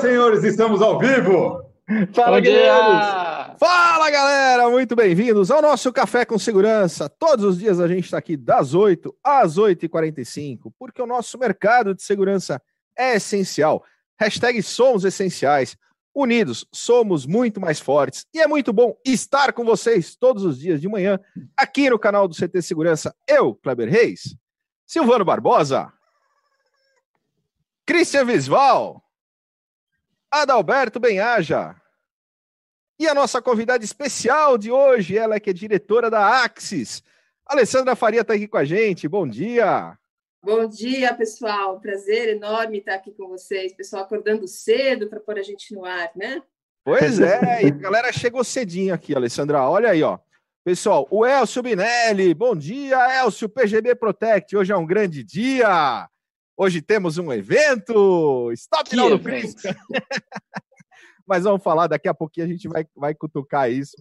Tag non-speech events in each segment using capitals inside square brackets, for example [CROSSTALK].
senhores, estamos ao vivo! Fala, guerreiros! Fala, galera! Muito bem-vindos ao nosso Café com Segurança. Todos os dias a gente está aqui das 8 às 8h45, porque o nosso mercado de segurança é essencial. Hashtag somos essenciais. Unidos, somos muito mais fortes. E é muito bom estar com vocês todos os dias de manhã, aqui no canal do CT Segurança. Eu, Kleber Reis, Silvano Barbosa, Christian Visval, Adalberto Benhaja. E a nossa convidada especial de hoje, ela que é diretora da Axis. Alessandra Faria está aqui com a gente. Bom dia. Bom dia, pessoal. Prazer enorme estar aqui com vocês. Pessoal acordando cedo para pôr a gente no ar, né? Pois é, [LAUGHS] e a galera chegou cedinho aqui, Alessandra. Olha aí, ó. Pessoal, o Elcio Binelli. Bom dia, Elcio, PGB Protect. Hoje é um grande dia. Hoje temos um evento. Stop Now no Cristo. [LAUGHS] Mas vamos falar, daqui a pouquinho a gente vai, vai cutucar isso.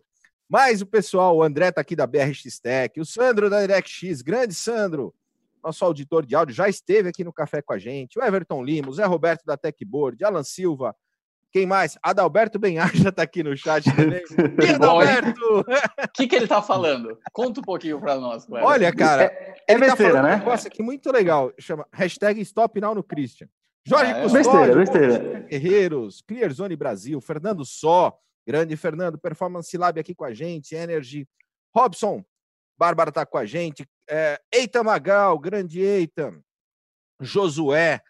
Mas o pessoal, o André tá aqui da BRX Tech, o Sandro da DirectX, grande Sandro nosso auditor de áudio, já esteve aqui no café com a gente. O Everton Lima, o Zé Roberto da Techboard, Alan Silva. Quem mais? Adalberto Benhaja [LAUGHS] está aqui no chat também. [LAUGHS] E Adalberto? O que, que ele está falando? Conta um pouquinho para nós. Cleber. Olha, cara, é, é tá besteira, né? um negócio aqui muito legal. Chama hashtag Stop Now no Christian. Jorge é, Custódio, besteira, besteira. Guerreiros, Clearzone Brasil, Fernando Só, grande Fernando, Performance Lab aqui com a gente, Energy, Robson, Bárbara está com a gente. É, Eita Magal, grande Eita. Josué.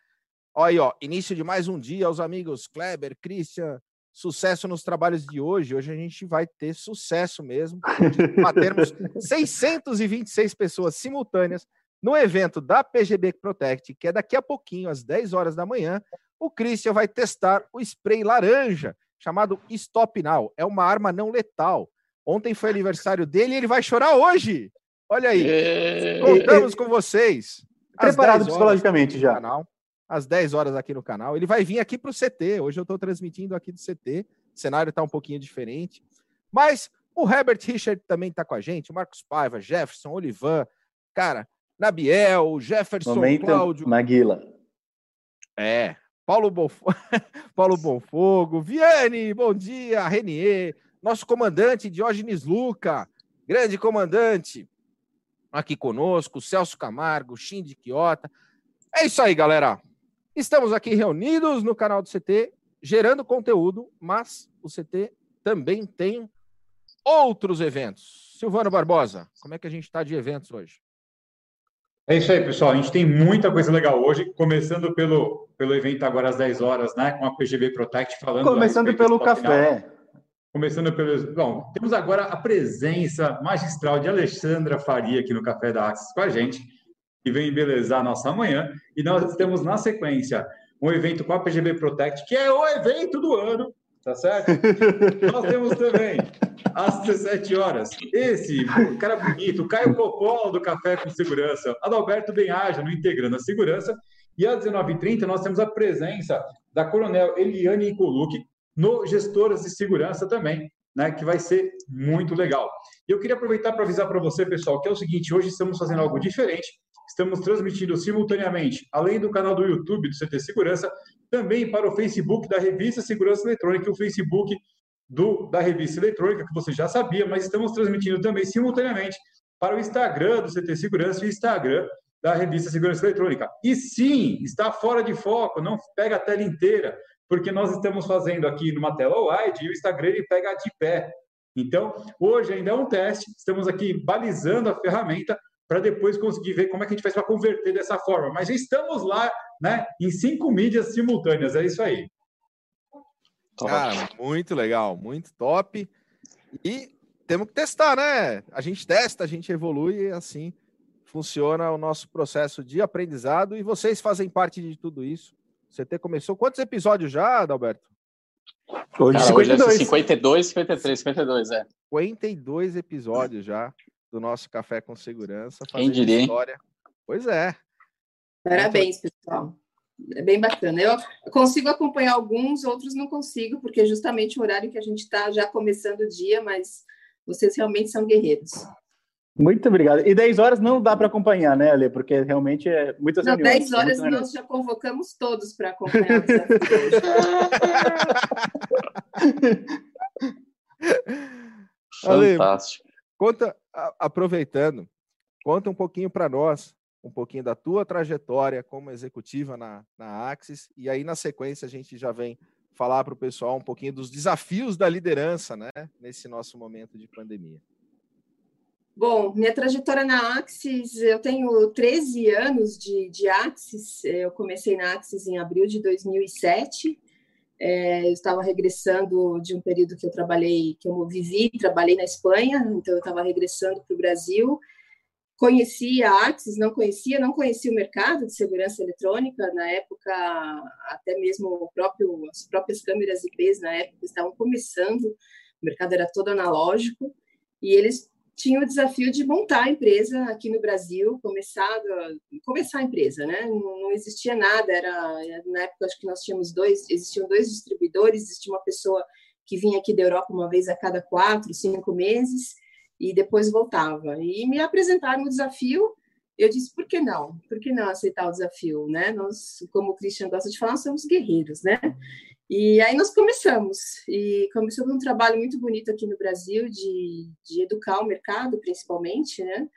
Olha aí, ó, início de mais um dia aos amigos Kleber, Christian. Sucesso nos trabalhos de hoje. Hoje a gente vai ter sucesso mesmo. Batermos [LAUGHS] 626 pessoas simultâneas no evento da PGB Protect, que é daqui a pouquinho, às 10 horas da manhã. O Christian vai testar o spray laranja, chamado Stop Now. É uma arma não letal Ontem foi aniversário dele e ele vai chorar hoje. Olha aí. É... Contamos com vocês. Preparado psicologicamente já. Canal, às 10 horas aqui no canal. Ele vai vir aqui para o CT. Hoje eu estou transmitindo aqui do CT. O cenário está um pouquinho diferente. Mas o Herbert Richard também está com a gente. O Marcos Paiva, Jefferson, Olivan, cara, Nabiel, Jefferson, Momento Cláudio. Maguila. É. Paulo, Bonf... [LAUGHS] Paulo Bonfogo, Viane, bom dia, Renier, nosso comandante Diógenes Luca, grande comandante, aqui conosco, Celso Camargo, Shindy Quiota. É isso aí, galera. Estamos aqui reunidos no canal do CT, gerando conteúdo, mas o CT também tem outros eventos. Silvano Barbosa, como é que a gente está de eventos hoje? É isso aí, pessoal. A gente tem muita coisa legal hoje, começando pelo, pelo evento agora às 10 horas, né? Com a PGB Protect falando. Começando pelo café. Final. Começando pelo. Bom, temos agora a presença magistral de Alexandra Faria aqui no Café da Axis com a gente, que vem embelezar a nossa manhã. E nós temos na sequência um evento com a PGB Protect, que é o evento do ano, tá certo? [LAUGHS] nós temos também, às 17 horas, esse cara bonito, Caio Coppola do Café com Segurança, Adalberto Benhaja no Integrando a Segurança. E às 19h30 nós temos a presença da Coronel Eliane Incoluc, no Gestoras de Segurança também, né, que vai ser muito legal. E eu queria aproveitar para avisar para você, pessoal, que é o seguinte: hoje estamos fazendo algo diferente. Estamos transmitindo simultaneamente, além do canal do YouTube do CT Segurança, também para o Facebook da Revista Segurança Eletrônica o Facebook do, da Revista Eletrônica, que você já sabia, mas estamos transmitindo também simultaneamente para o Instagram do CT Segurança e o Instagram da Revista Segurança Eletrônica. E sim, está fora de foco, não pega a tela inteira porque nós estamos fazendo aqui numa tela wide e o Instagram ele pega de pé. Então, hoje ainda é um teste, estamos aqui balizando a ferramenta para depois conseguir ver como é que a gente faz para converter dessa forma. Mas estamos lá, né, em cinco mídias simultâneas, é isso aí. Cara, muito legal, muito top. E temos que testar, né? A gente testa, a gente evolui e assim funciona o nosso processo de aprendizado e vocês fazem parte de tudo isso. CT começou. Quantos episódios já, Adalberto? Hoje, Cara, 52. Hoje é 52, 53, 52, é. 52 episódios já do nosso Café com Segurança. Quem diria, história. Pois é. Parabéns, pessoal. É bem bacana. Eu consigo acompanhar alguns, outros não consigo, porque é justamente o horário que a gente está já começando o dia, mas vocês realmente são guerreiros. Muito obrigado. E 10 horas não dá para acompanhar, né, Ale? Porque realmente é muitas não, reuniões. 10 horas nós já convocamos todos para acompanhar [LAUGHS] Ale, Fantástico. Conta, aproveitando, conta um pouquinho para nós, um pouquinho da tua trajetória como executiva na, na Axis, e aí na sequência a gente já vem falar para o pessoal um pouquinho dos desafios da liderança, né, nesse nosso momento de pandemia. Bom, minha trajetória na Axis, eu tenho 13 anos de, de Axis, eu comecei na Axis em abril de 2007, é, eu estava regressando de um período que eu trabalhei, que eu vivi, trabalhei na Espanha, então eu estava regressando para o Brasil, conheci a Axis, não conhecia, não conhecia o mercado de segurança eletrônica, na época, até mesmo próprio, as próprias câmeras IPs na época estavam começando, o mercado era todo analógico, e eles tinha o desafio de montar a empresa aqui no Brasil, começar, começar a empresa, né? Não, não, existia nada, era na época acho que nós tínhamos dois, existiam dois distribuidores, existia uma pessoa que vinha aqui da Europa uma vez a cada quatro, cinco meses e depois voltava. E me apresentaram o desafio, eu disse por que não? Por que não aceitar o desafio, né? Nós, como o Christian gosta de falar, somos guerreiros, né? E aí nós começamos, e começou um trabalho muito bonito aqui no Brasil de, de educar o mercado, principalmente, né?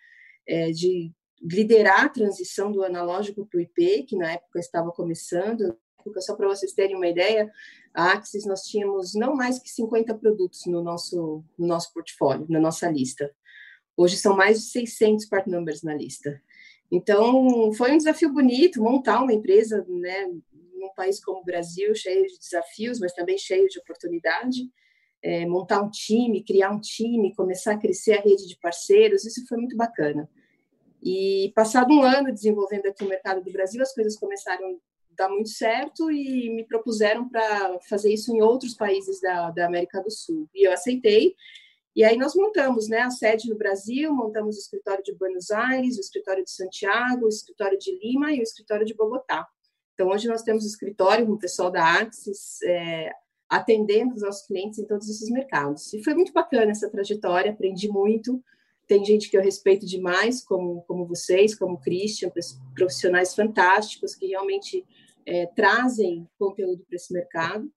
É, de liderar a transição do analógico para o IP, que na época estava começando. Só para vocês terem uma ideia, a Axis nós tínhamos não mais que 50 produtos no nosso, no nosso portfólio, na nossa lista. Hoje são mais de 600 part numbers na lista. Então, foi um desafio bonito montar uma empresa, né, país como o Brasil, cheio de desafios, mas também cheio de oportunidade. É, montar um time, criar um time, começar a crescer a rede de parceiros, isso foi muito bacana. E passado um ano desenvolvendo aqui o mercado do Brasil, as coisas começaram a dar muito certo e me propuseram para fazer isso em outros países da, da América do Sul. E eu aceitei. E aí nós montamos né, a sede no Brasil, montamos o escritório de Buenos Aires, o escritório de Santiago, o escritório de Lima e o escritório de Bogotá. Então, hoje nós temos escritório com o pessoal da Axis, é, atendendo os nossos clientes em todos esses mercados. E foi muito bacana essa trajetória, aprendi muito. Tem gente que eu respeito demais, como, como vocês, como o Christian, profissionais fantásticos que realmente é, trazem conteúdo para esse mercado.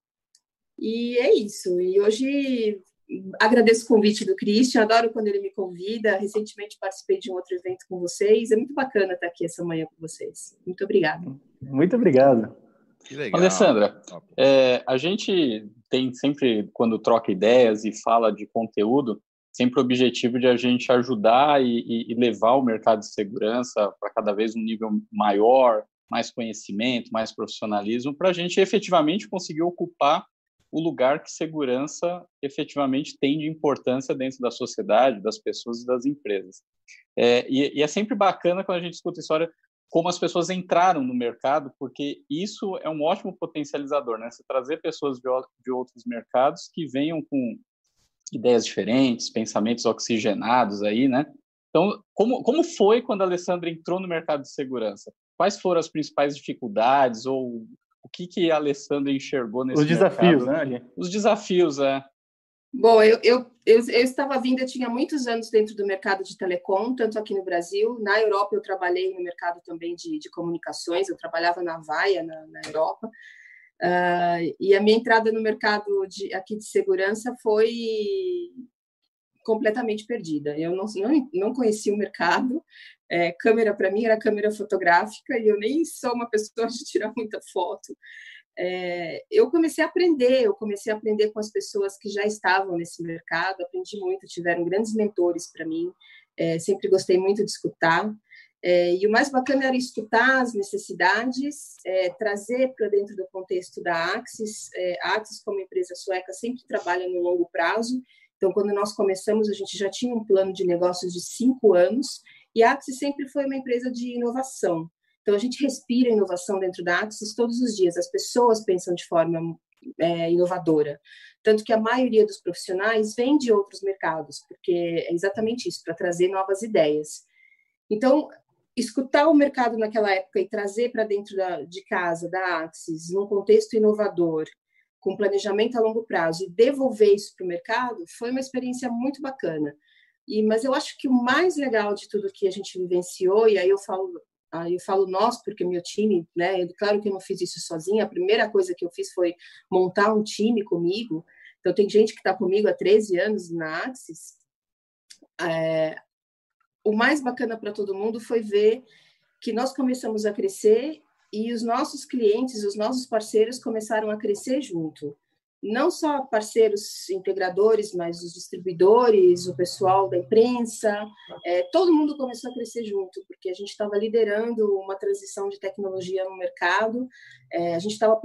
E é isso. E hoje agradeço o convite do Christian, adoro quando ele me convida. Recentemente participei de um outro evento com vocês. É muito bacana estar aqui essa manhã com vocês. Muito obrigada. Muito obrigado. Alessandra, é, a gente tem sempre, quando troca ideias e fala de conteúdo, sempre o objetivo de a gente ajudar e, e levar o mercado de segurança para cada vez um nível maior, mais conhecimento, mais profissionalismo, para a gente efetivamente conseguir ocupar o lugar que segurança efetivamente tem de importância dentro da sociedade, das pessoas e das empresas. É, e, e, é sempre bacana quando a gente escuta história como as pessoas entraram no mercado, porque isso é um ótimo potencializador, né? Você trazer pessoas de, de outros mercados que venham com ideias diferentes, pensamentos oxigenados aí, né? Então, como, como foi quando a Alessandra entrou no mercado de segurança? Quais foram as principais dificuldades ou o que, que a Alessandra enxergou nesse Os desafios, mercado? né? Os desafios, é. Bom, eu, eu, eu, eu, estava vindo, eu tinha muitos anos dentro do mercado de telecom, tanto aqui no Brasil. Na Europa, eu trabalhei no mercado também de, de comunicações, eu trabalhava na Vaia, na, na Europa. Uh, e a minha entrada no mercado de, aqui de segurança foi completamente perdida. Eu não, não, não conhecia o mercado. É, câmera, para mim, era câmera fotográfica e eu nem sou uma pessoa [LAUGHS] de tirar muita foto é, eu comecei a aprender, eu comecei a aprender com as pessoas que já estavam nesse mercado, aprendi muito, tiveram grandes mentores para mim, é, sempre gostei muito de escutar. É, e o mais bacana era escutar as necessidades, é, trazer para dentro do contexto da Axis. É, a Axis, como empresa sueca, sempre trabalha no longo prazo. Então, quando nós começamos, a gente já tinha um plano de negócios de cinco anos, e a Axis sempre foi uma empresa de inovação. Então, a gente respira inovação dentro da Axis todos os dias. As pessoas pensam de forma é, inovadora. Tanto que a maioria dos profissionais vem de outros mercados, porque é exatamente isso, para trazer novas ideias. Então, escutar o mercado naquela época e trazer para dentro da, de casa, da Axis, num contexto inovador, com planejamento a longo prazo, e devolver isso para o mercado, foi uma experiência muito bacana. E, mas eu acho que o mais legal de tudo que a gente vivenciou, e aí eu falo, aí eu falo nós, porque meu time, né? Claro que eu não fiz isso sozinha. A primeira coisa que eu fiz foi montar um time comigo. Então tem gente que está comigo há 13 anos na Axis. É, o mais bacana para todo mundo foi ver que nós começamos a crescer e os nossos clientes, os nossos parceiros começaram a crescer junto não só parceiros integradores, mas os distribuidores, o pessoal da imprensa, é, todo mundo começou a crescer junto, porque a gente estava liderando uma transição de tecnologia no mercado, é, a gente estava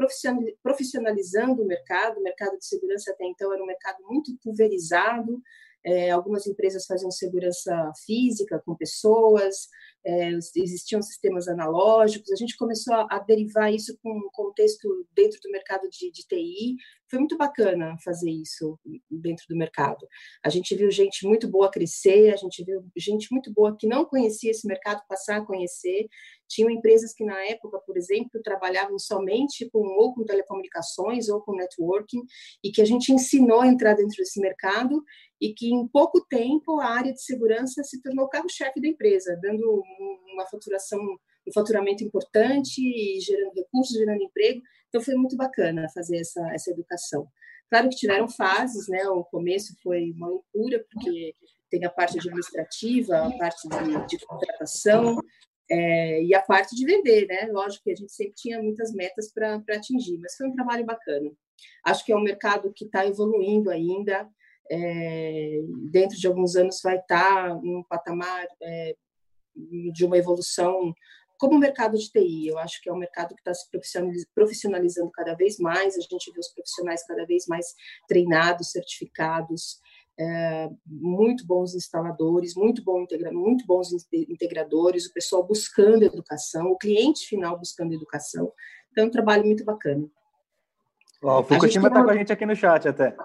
profissionalizando o mercado, o mercado de segurança até então era um mercado muito pulverizado, é, algumas empresas faziam segurança física com pessoas, é, existiam sistemas analógicos, a gente começou a, a, derivar isso com um contexto dentro do mercado de, de, TI. Foi muito bacana fazer isso dentro do mercado. A gente viu gente muito boa crescer, a gente viu gente muito boa que não conhecia esse mercado passar a conhecer. Tinham empresas que, na época, por exemplo, trabalhavam somente com ou com telecomunicações ou com networking, e que a gente ensinou a entrar dentro desse mercado e que em pouco tempo a área de segurança se tornou o carro-chefe da empresa, dando uma faturação, um faturamento importante gerando recursos, gerando emprego. Então foi muito bacana fazer essa essa educação. Claro que tiveram fases, né? O começo foi uma loucura porque tem a parte administrativa, a parte de, de contratação é, e a parte de vender, né? Lógico que a gente sempre tinha muitas metas para atingir, mas foi um trabalho bacana. Acho que é um mercado que está evoluindo ainda é, dentro de alguns anos vai estar num patamar é, de uma evolução como o mercado de TI. Eu acho que é um mercado que está se profissionalizando cada vez mais, a gente vê os profissionais cada vez mais treinados, certificados, é, muito bons instaladores, muito, bom integra muito bons integradores, o pessoal buscando educação, o cliente final buscando educação. Então, é um trabalho muito bacana. o Fukushima está com a gente aqui no chat até.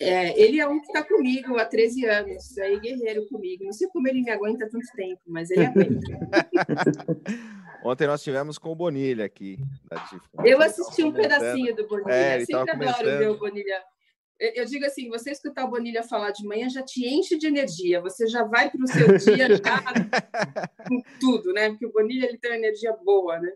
É, ele é um que está comigo há 13 anos, aí guerreiro comigo. Não sei como ele me aguenta tanto tempo, mas ele aguenta. [LAUGHS] Ontem nós tivemos com o Bonilha aqui. Eu assisti um pedacinho do Bonilha. É, Sempre adoro ver o Bonilha. Eu digo assim, você escutar o Bonilha falar de manhã já te enche de energia. Você já vai para o seu dia já [LAUGHS] com tudo, né? Porque o Bonilha ele tem uma energia boa, né?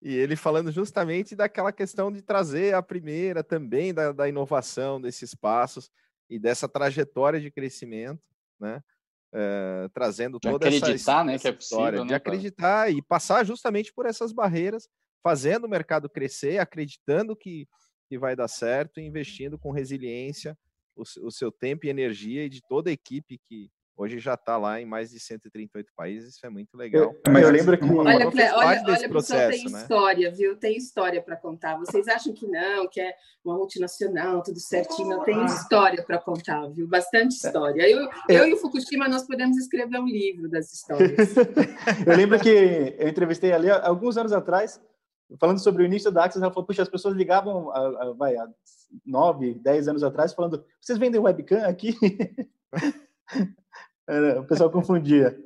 E ele falando justamente daquela questão de trazer a primeira também da, da inovação desses passos e dessa trajetória de crescimento, né? É, trazendo de toda acreditar, essa, né, essa que é possível, de né, acreditar cara? e passar justamente por essas barreiras, fazendo o mercado crescer, acreditando que, que vai dar certo, investindo com resiliência o, o seu tempo e energia e de toda a equipe que, Hoje já está lá em mais de 138 países, isso é muito legal. Eu, mas eu lembro que. Olha, Clé, olha, olha processo, tem né? história, viu? Tem história para contar. Vocês acham que não, que é uma multinacional, tudo certinho. Não tem história para contar, viu? Bastante história. Eu, eu e o Fukushima, nós podemos escrever um livro das histórias. [LAUGHS] eu lembro que eu entrevistei ali alguns anos atrás, falando sobre o início da Axis, ela falou: puxa, as pessoas ligavam a, a, vai, há nove, dez anos atrás, falando: vocês vendem webcam aqui? [LAUGHS] o pessoal confundia.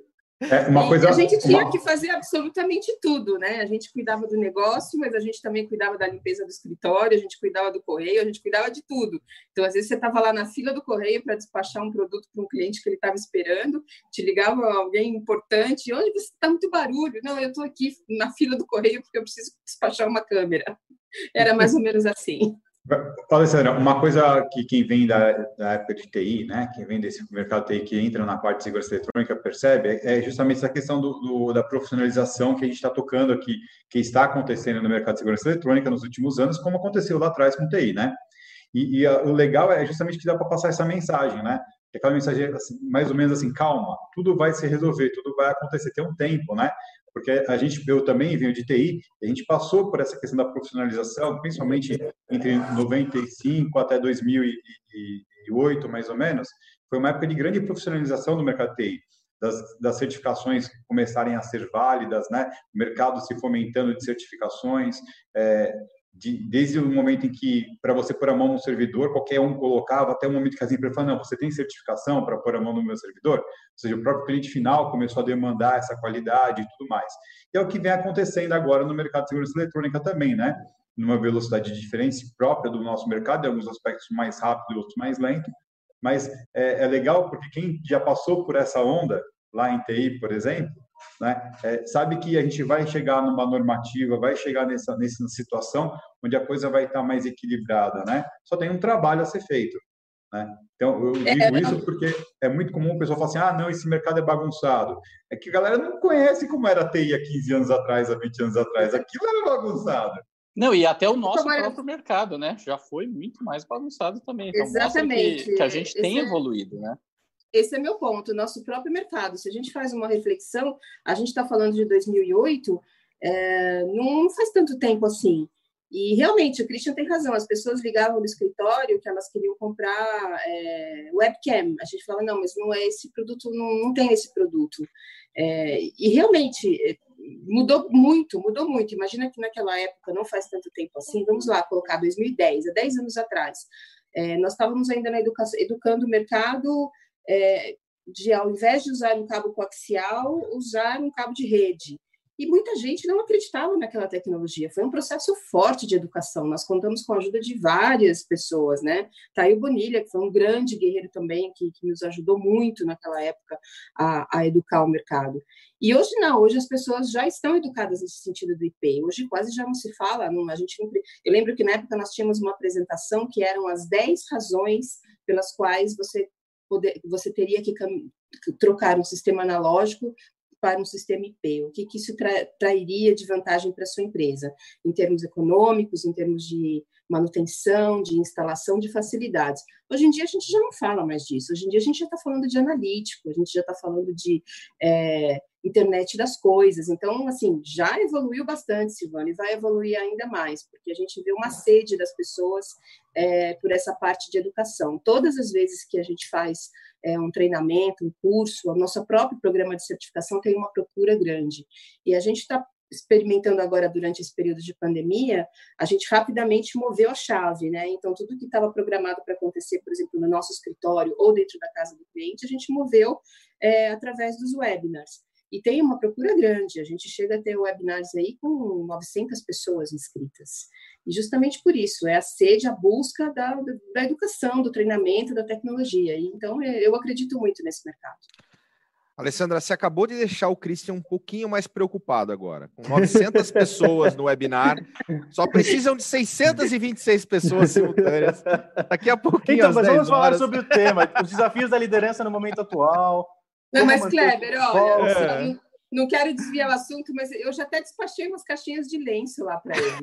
É uma coisa, a gente tinha uma... que fazer absolutamente tudo, né? A gente cuidava do negócio, mas a gente também cuidava da limpeza do escritório, a gente cuidava do correio, a gente cuidava de tudo. Então, às vezes, você estava lá na fila do correio para despachar um produto para um cliente que ele estava esperando, te ligava alguém importante, onde você está muito barulho? Não, eu estou aqui na fila do correio porque eu preciso despachar uma câmera. Era mais ou menos assim. Alessandra, uma coisa que quem vem da, da época de TI, né, quem vem desse mercado TI que entra na parte de segurança eletrônica percebe é justamente essa questão do, do da profissionalização que a gente está tocando aqui, que está acontecendo no mercado de segurança eletrônica nos últimos anos, como aconteceu lá atrás com TI, né? E, e a, o legal é justamente que dá para passar essa mensagem, né? Aquela mensagem assim, mais ou menos assim, calma, tudo vai se resolver, tudo vai acontecer, tem um tempo, né? Porque a gente, eu também venho de TI, a gente passou por essa questão da profissionalização, principalmente entre 95 até 2008, mais ou menos, foi uma época de grande profissionalização do mercado TI, das, das certificações começarem a ser válidas, né? o mercado se fomentando de certificações, é, de, desde o momento em que, para você pôr a mão no servidor, qualquer um colocava, até o momento que as empresas falaram, não, você tem certificação para pôr a mão no meu servidor? Ou seja, o próprio cliente final começou a demandar essa qualidade e tudo mais. E é o que vem acontecendo agora no mercado de segurança eletrônica também, né? Numa velocidade diferente própria do nosso mercado, em alguns aspectos mais rápido e outros mais lento, mas é, é legal porque quem já passou por essa onda, lá em TI, por exemplo, né, é, sabe que a gente vai chegar numa normativa, vai chegar nessa, nessa situação onde a coisa vai estar mais equilibrada, né? Só tem um trabalho a ser feito. Né? Então, eu é, digo é, isso porque é muito comum o pessoal falar assim: ah, não, esse mercado é bagunçado. É que a galera não conhece como era a TI há 15 anos atrás, há 20 anos atrás. Aquilo era bagunçado. Não, e até o nosso próprio mercado, né? Já foi muito mais bagunçado também. Então, Exatamente. Que, que, a gente tem esse evoluído, né? Esse é meu ponto, nosso próprio mercado. Se a gente faz uma reflexão, a gente está falando de 2008, é, não faz tanto tempo assim. E realmente, o Christian tem razão, as pessoas ligavam no escritório que elas queriam comprar é, webcam. A gente fala, não, mas não é esse produto, não, não tem esse produto. É, e realmente é, mudou muito, mudou muito. Imagina que naquela época, não faz tanto tempo assim, vamos lá, colocar 2010, há 10 anos atrás, é, nós estávamos ainda na educando o mercado é, de, ao invés de usar um cabo coaxial, usar um cabo de rede. E muita gente não acreditava naquela tecnologia. Foi um processo forte de educação. Nós contamos com a ajuda de várias pessoas, né? Tá aí o Bonilha, que foi um grande guerreiro também, que, que nos ajudou muito naquela época a, a educar o mercado. E hoje não, hoje as pessoas já estão educadas nesse sentido do IP. Hoje quase já não se fala, não, a gente não, eu lembro que na época nós tínhamos uma apresentação que eram as 10 razões pelas quais você poder, você teria que trocar um sistema analógico para um sistema IP? O que, que isso tra trairia de vantagem para a sua empresa, em termos econômicos, em termos de manutenção, de instalação, de facilidades. Hoje em dia a gente já não fala mais disso, hoje em dia a gente já está falando de analítico, a gente já está falando de é, internet das coisas. Então, assim, já evoluiu bastante, Silvana, e vai evoluir ainda mais, porque a gente vê uma sede das pessoas é, por essa parte de educação. Todas as vezes que a gente faz é, um treinamento, um curso, o nosso próprio programa de certificação tem uma procura grande. E a gente está experimentando agora durante esse período de pandemia, a gente rapidamente moveu a chave, né? Então, tudo que estava programado para acontecer, por exemplo, no nosso escritório ou dentro da casa do cliente, a gente moveu é, através dos webinars. E tem uma procura grande, a gente chega a ter webinars aí com 900 pessoas inscritas. E justamente por isso, é a sede, a busca da, da educação, do treinamento, da tecnologia. E, então, é, eu acredito muito nesse mercado. Alessandra, você acabou de deixar o Christian um pouquinho mais preocupado agora. Com 900 [LAUGHS] pessoas no webinar, só precisam de 626 pessoas simultâneas. Daqui a pouquinho. Então, mas vamos falar sobre o tema, os desafios da liderança no momento atual. Não, mas Kleber, olha, é. não, não, quero desviar o assunto, mas eu já até despachei umas caixinhas de lenço lá para ele.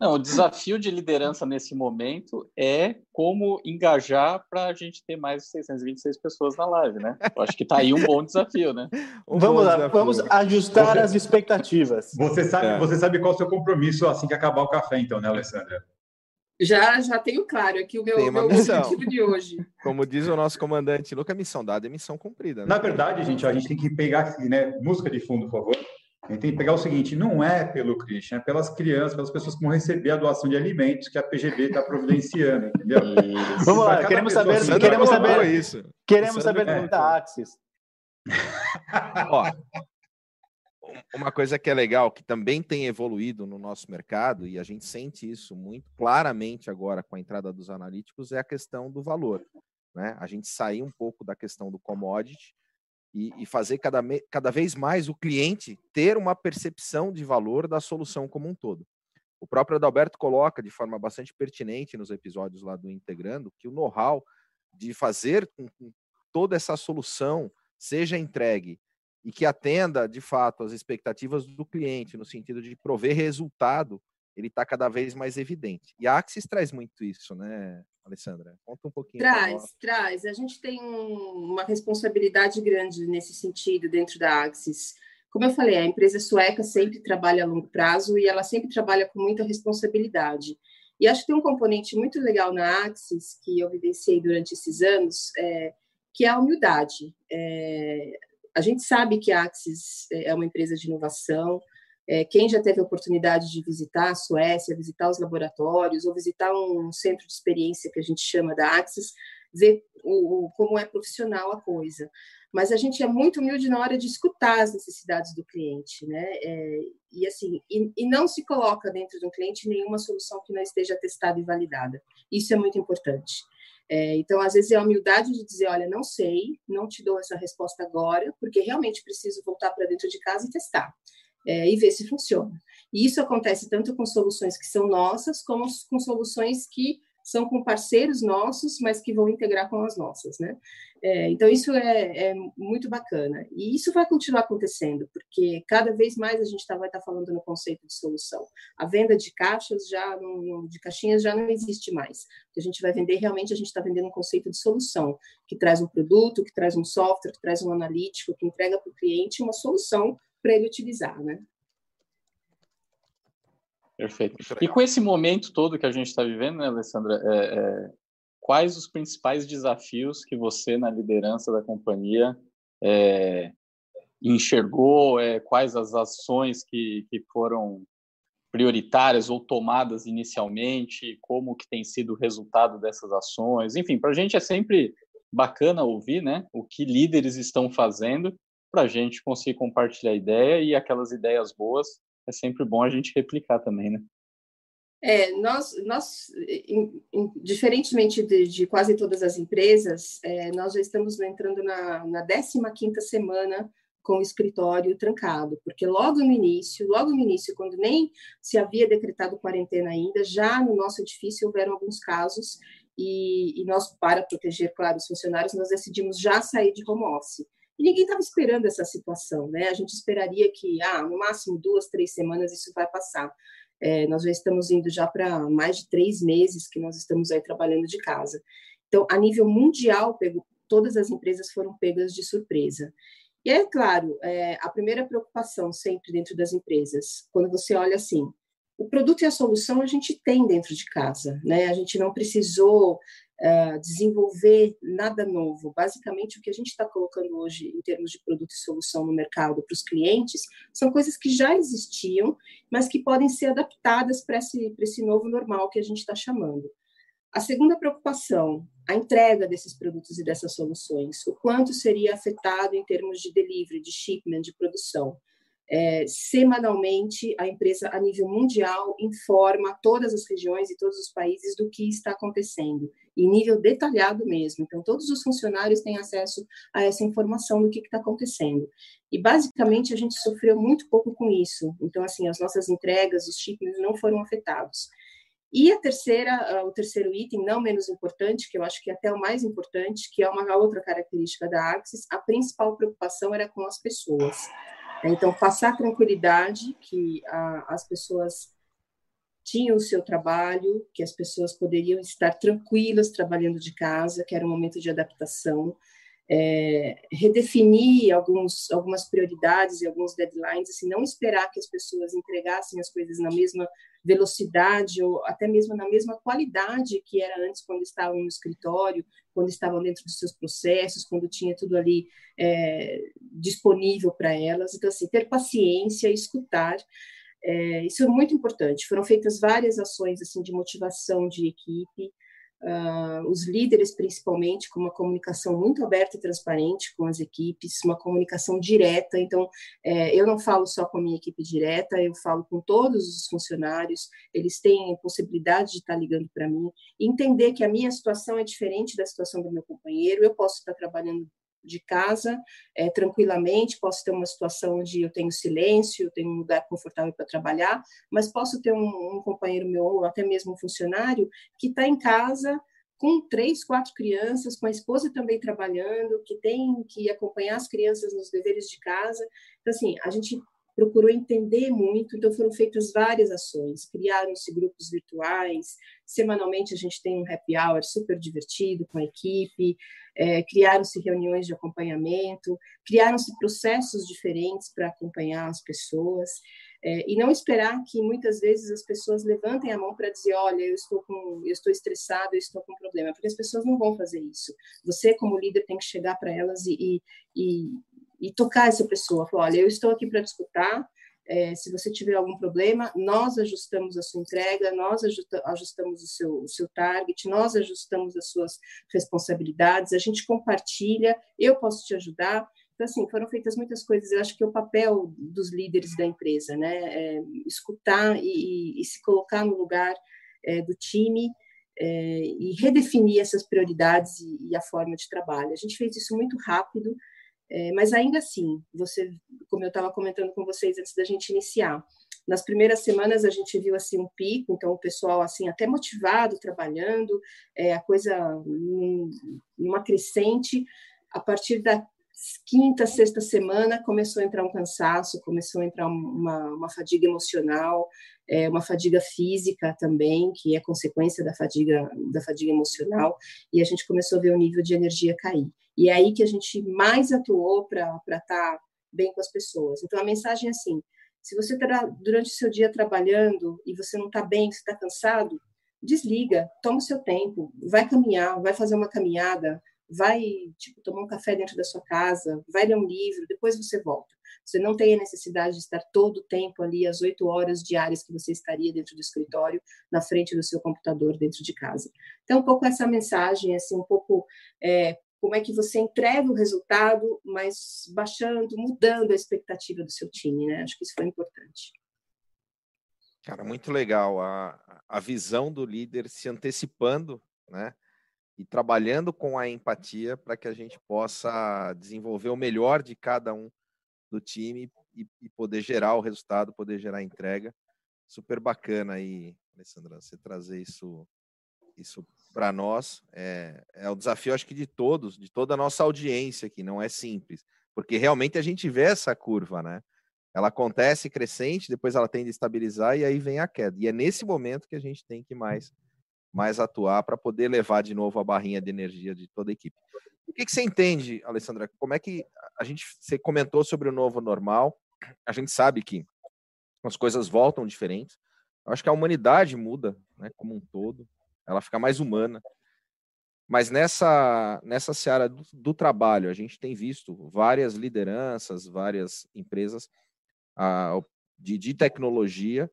Não, o desafio de liderança nesse momento é como engajar para a gente ter mais de 626 pessoas na live, né? Eu acho que está aí um bom desafio, né? Um vamos lá, desafio. vamos ajustar você, as expectativas. Você sabe, é. você sabe qual é o seu compromisso assim que acabar o café, então, né, Alessandra? Já, já tenho claro aqui o meu, meu objetivo de hoje. Como diz o nosso comandante Luca, missão dada é missão cumprida. Né? Na verdade, gente, a gente tem que pegar, né, música de fundo, por favor. A gente tem que pegar o seguinte: não é pelo Christian, é pelas crianças, pelas pessoas que vão receber a doação de alimentos que a PGB está providenciando, entendeu? Isso. Vamos lá, queremos saber, queremos saber isso. Queremos saber da Axis. [LAUGHS] Ó, uma coisa que é legal, que também tem evoluído no nosso mercado, e a gente sente isso muito claramente agora com a entrada dos analíticos, é a questão do valor. Né? A gente sair um pouco da questão do commodity e, e fazer cada, cada vez mais o cliente ter uma percepção de valor da solução como um todo. O próprio Adalberto coloca de forma bastante pertinente nos episódios lá do Integrando que o know-how de fazer com que toda essa solução seja entregue e que atenda, de fato, às expectativas do cliente, no sentido de prover resultado, ele está cada vez mais evidente. E a Axis traz muito isso, né, Alessandra? Conta um pouquinho. Traz, traz. A gente tem um, uma responsabilidade grande nesse sentido dentro da Axis. Como eu falei, a empresa sueca sempre trabalha a longo prazo e ela sempre trabalha com muita responsabilidade. E acho que tem um componente muito legal na Axis, que eu vivenciei durante esses anos, é, que é a humildade. É, a gente sabe que a Axis é uma empresa de inovação. É, quem já teve a oportunidade de visitar a Suécia, visitar os laboratórios ou visitar um centro de experiência que a gente chama da Axis, ver o, o, como é profissional a coisa. Mas a gente é muito humilde na hora de escutar as necessidades do cliente, né? É, e assim, e, e, não se coloca dentro do cliente nenhuma solução que não esteja testada e validada. Isso é muito importante. É, então, às vezes, é a humildade de dizer: olha, não sei, não te dou essa resposta agora, porque realmente preciso voltar para dentro de casa e testar. É, e ver se funciona. E isso acontece tanto com soluções que são nossas, como com soluções que são com parceiros nossos, mas que vão integrar com as nossas, né? É, então, isso é, é, muito bacana. E isso vai continuar acontecendo, porque cada vez mais a gente tá, vai estar tá falando no conceito de solução. A venda de caixas já, não, de caixinhas já não existe mais. A gente vai vender, realmente, a gente está vendendo um conceito de solução, que traz um produto, que traz um software, que traz um analítico, que entrega para o cliente uma solução para ele utilizar, né? Perfeito. E com esse momento todo que a gente está vivendo, né, Alessandra, é, é, quais os principais desafios que você, na liderança da companhia, é, enxergou? É, quais as ações que, que foram prioritárias ou tomadas inicialmente? Como que tem sido o resultado dessas ações? Enfim, para a gente é sempre bacana ouvir né, o que líderes estão fazendo para a gente conseguir compartilhar ideia e aquelas ideias boas é sempre bom a gente replicar também, né? É, nós, nós in, in, diferentemente de, de, quase todas as empresas, é, nós já estamos entrando na, na 15ª semana com o escritório trancado, porque logo no início, logo no início, quando nem se havia decretado quarentena ainda, já no nosso edifício houveram alguns casos e, e nós, para proteger, claro, os funcionários, nós decidimos já sair de home office. E ninguém estava esperando essa situação, né? A gente esperaria que, ah, no máximo duas, três semanas isso vai passar. É, nós já estamos indo já para mais de três meses que nós estamos aí trabalhando de casa. Então, a nível mundial, todas as empresas foram pegas de surpresa. E é claro, é, a primeira preocupação sempre dentro das empresas, quando você olha assim, o produto e a solução a gente tem dentro de casa, né? A gente não precisou desenvolver nada novo. Basicamente, o que a gente está colocando hoje em termos de produto e solução no mercado para os clientes são coisas que já existiam, mas que podem ser adaptadas para esse, esse novo normal que a gente está chamando. A segunda preocupação, a entrega desses produtos e dessas soluções, o quanto seria afetado em termos de delivery, de shipment, de produção. É, semanalmente, a empresa, a nível mundial, informa todas as regiões e todos os países do que está acontecendo, em nível detalhado mesmo. Então, todos os funcionários têm acesso a essa informação do que está acontecendo. E, basicamente, a gente sofreu muito pouco com isso. Então, assim, as nossas entregas, os shipments não foram afetados. E a terceira, o terceiro item, não menos importante, que eu acho que é até o mais importante, que é uma outra característica da Axis, a principal preocupação era com as pessoas. Então, passar tranquilidade que a, as pessoas tinham o seu trabalho, que as pessoas poderiam estar tranquilas trabalhando de casa, que era um momento de adaptação, é, redefinir alguns, algumas prioridades e alguns deadlines, assim, não esperar que as pessoas entregassem as coisas na mesma velocidade ou até mesmo na mesma qualidade que era antes quando estavam no escritório, quando estavam dentro dos seus processos, quando tinha tudo ali é, disponível para elas. Então, assim, ter paciência, escutar, é, isso é muito importante. Foram feitas várias ações assim de motivação de equipe, Uh, os líderes, principalmente, com uma comunicação muito aberta e transparente com as equipes, uma comunicação direta. Então, é, eu não falo só com a minha equipe direta, eu falo com todos os funcionários, eles têm possibilidade de estar ligando para mim, entender que a minha situação é diferente da situação do meu companheiro, eu posso estar trabalhando de casa é, tranquilamente, posso ter uma situação onde eu tenho silêncio, eu tenho um lugar confortável para trabalhar, mas posso ter um, um companheiro meu ou até mesmo um funcionário que está em casa com três, quatro crianças, com a esposa também trabalhando, que tem que acompanhar as crianças nos deveres de casa. Então, assim, a gente procurou entender muito, então foram feitas várias ações, criaram-se grupos virtuais, semanalmente a gente tem um happy hour super divertido com a equipe, é, criaram-se reuniões de acompanhamento, criaram-se processos diferentes para acompanhar as pessoas, é, e não esperar que muitas vezes as pessoas levantem a mão para dizer, olha, eu estou com, eu estou estressado, eu estou com problema, porque as pessoas não vão fazer isso. Você como líder tem que chegar para elas e, e, e, tocar essa pessoa, falar, olha, eu estou aqui para te escutar, É, se você tiver algum problema, nós ajustamos a sua entrega, nós ajustamos o seu, o seu target, nós ajustamos as suas responsabilidades, a gente compartilha, eu posso te ajudar. Então, assim, foram feitas muitas coisas. Eu acho que é o papel dos líderes da empresa, né? É escutar e, e, se colocar no lugar é, do time é, e redefinir essas prioridades e, e, a forma de trabalho. A gente fez isso muito rápido, é, mas ainda assim, você, como eu estava comentando com vocês antes da gente iniciar, nas primeiras semanas a gente viu assim um pico, então o pessoal assim até motivado trabalhando, é, a coisa numa crescente. A partir da quinta, sexta semana começou a entrar um cansaço, começou a entrar uma, uma fadiga emocional, é, uma fadiga física também, que é consequência da fadiga, da fadiga emocional, e a gente começou a ver o nível de energia cair. E é aí que a gente mais atuou para estar tá bem com as pessoas. Então, a mensagem é assim, se você está durante o seu dia trabalhando e você não está bem, você está cansado, desliga, toma o seu tempo, vai caminhar, vai fazer uma caminhada, vai tipo tomar um café dentro da sua casa, vai ler um livro, depois você volta. Você não tem a necessidade de estar todo o tempo ali, as oito horas diárias que você estaria dentro do escritório, na frente do seu computador dentro de casa. Então, um pouco essa mensagem, assim, um pouco é, como é que você entrega o resultado, mas baixando, mudando a expectativa do seu time, né? Acho que isso foi importante. Cara, muito legal a, a visão do líder se antecipando, né? E trabalhando com a empatia para que a gente possa desenvolver o melhor de cada um do time e, e poder gerar o resultado, poder gerar a entrega. Super bacana aí, Alessandra, você trazer isso, isso para nós. É, é o desafio, acho que de todos, de toda a nossa audiência aqui, não é simples, porque realmente a gente vê essa curva, né? Ela acontece crescente, depois ela tende a estabilizar e aí vem a queda. E é nesse momento que a gente tem que mais, mais atuar para poder levar de novo a barrinha de energia de toda a equipe. O que, que você entende, Alessandra? Como é que a gente você comentou sobre o novo normal? A gente sabe que as coisas voltam diferentes. Eu acho que a humanidade muda, né, como um todo. Ela fica mais humana. Mas nessa nessa seara do, do trabalho, a gente tem visto várias lideranças, várias empresas ah, de, de tecnologia,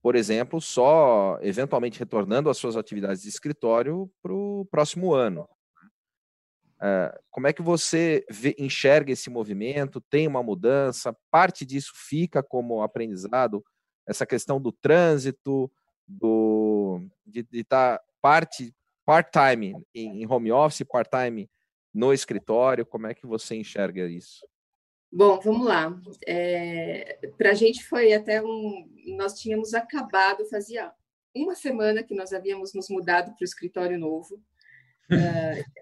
por exemplo, só eventualmente retornando às suas atividades de escritório para o próximo ano. Uh, como é que você enxerga esse movimento? Tem uma mudança? Parte disso fica como aprendizado? Essa questão do trânsito, do, de estar tá parte part-time em, home office, part-time no escritório? Como é que você enxerga isso? Bom, vamos lá. É, Para a gente foi até um. Nós tínhamos acabado, fazia uma semana que nós havíamos nos mudado para o escritório novo.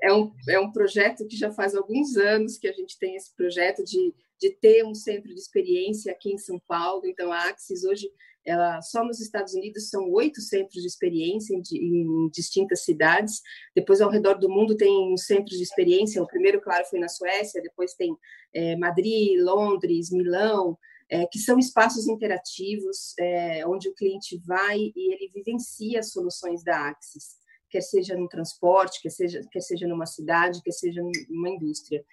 É um, é um projeto que já faz alguns anos que a gente tem esse projeto de, de ter um centro de experiência aqui em São Paulo. Então, a Axis hoje, ela, só nos Estados Unidos, são oito centros de experiência em, em, distintas cidades. Depois, ao redor do mundo, tem centros de experiência. O primeiro, claro, foi na Suécia, depois tem é, Madrid, Londres, Milão, é, que são espaços interativos, é, onde o cliente vai e ele vivencia as soluções da Axis quer seja no transporte, quer seja, quer seja numa cidade, quer seja numa indústria.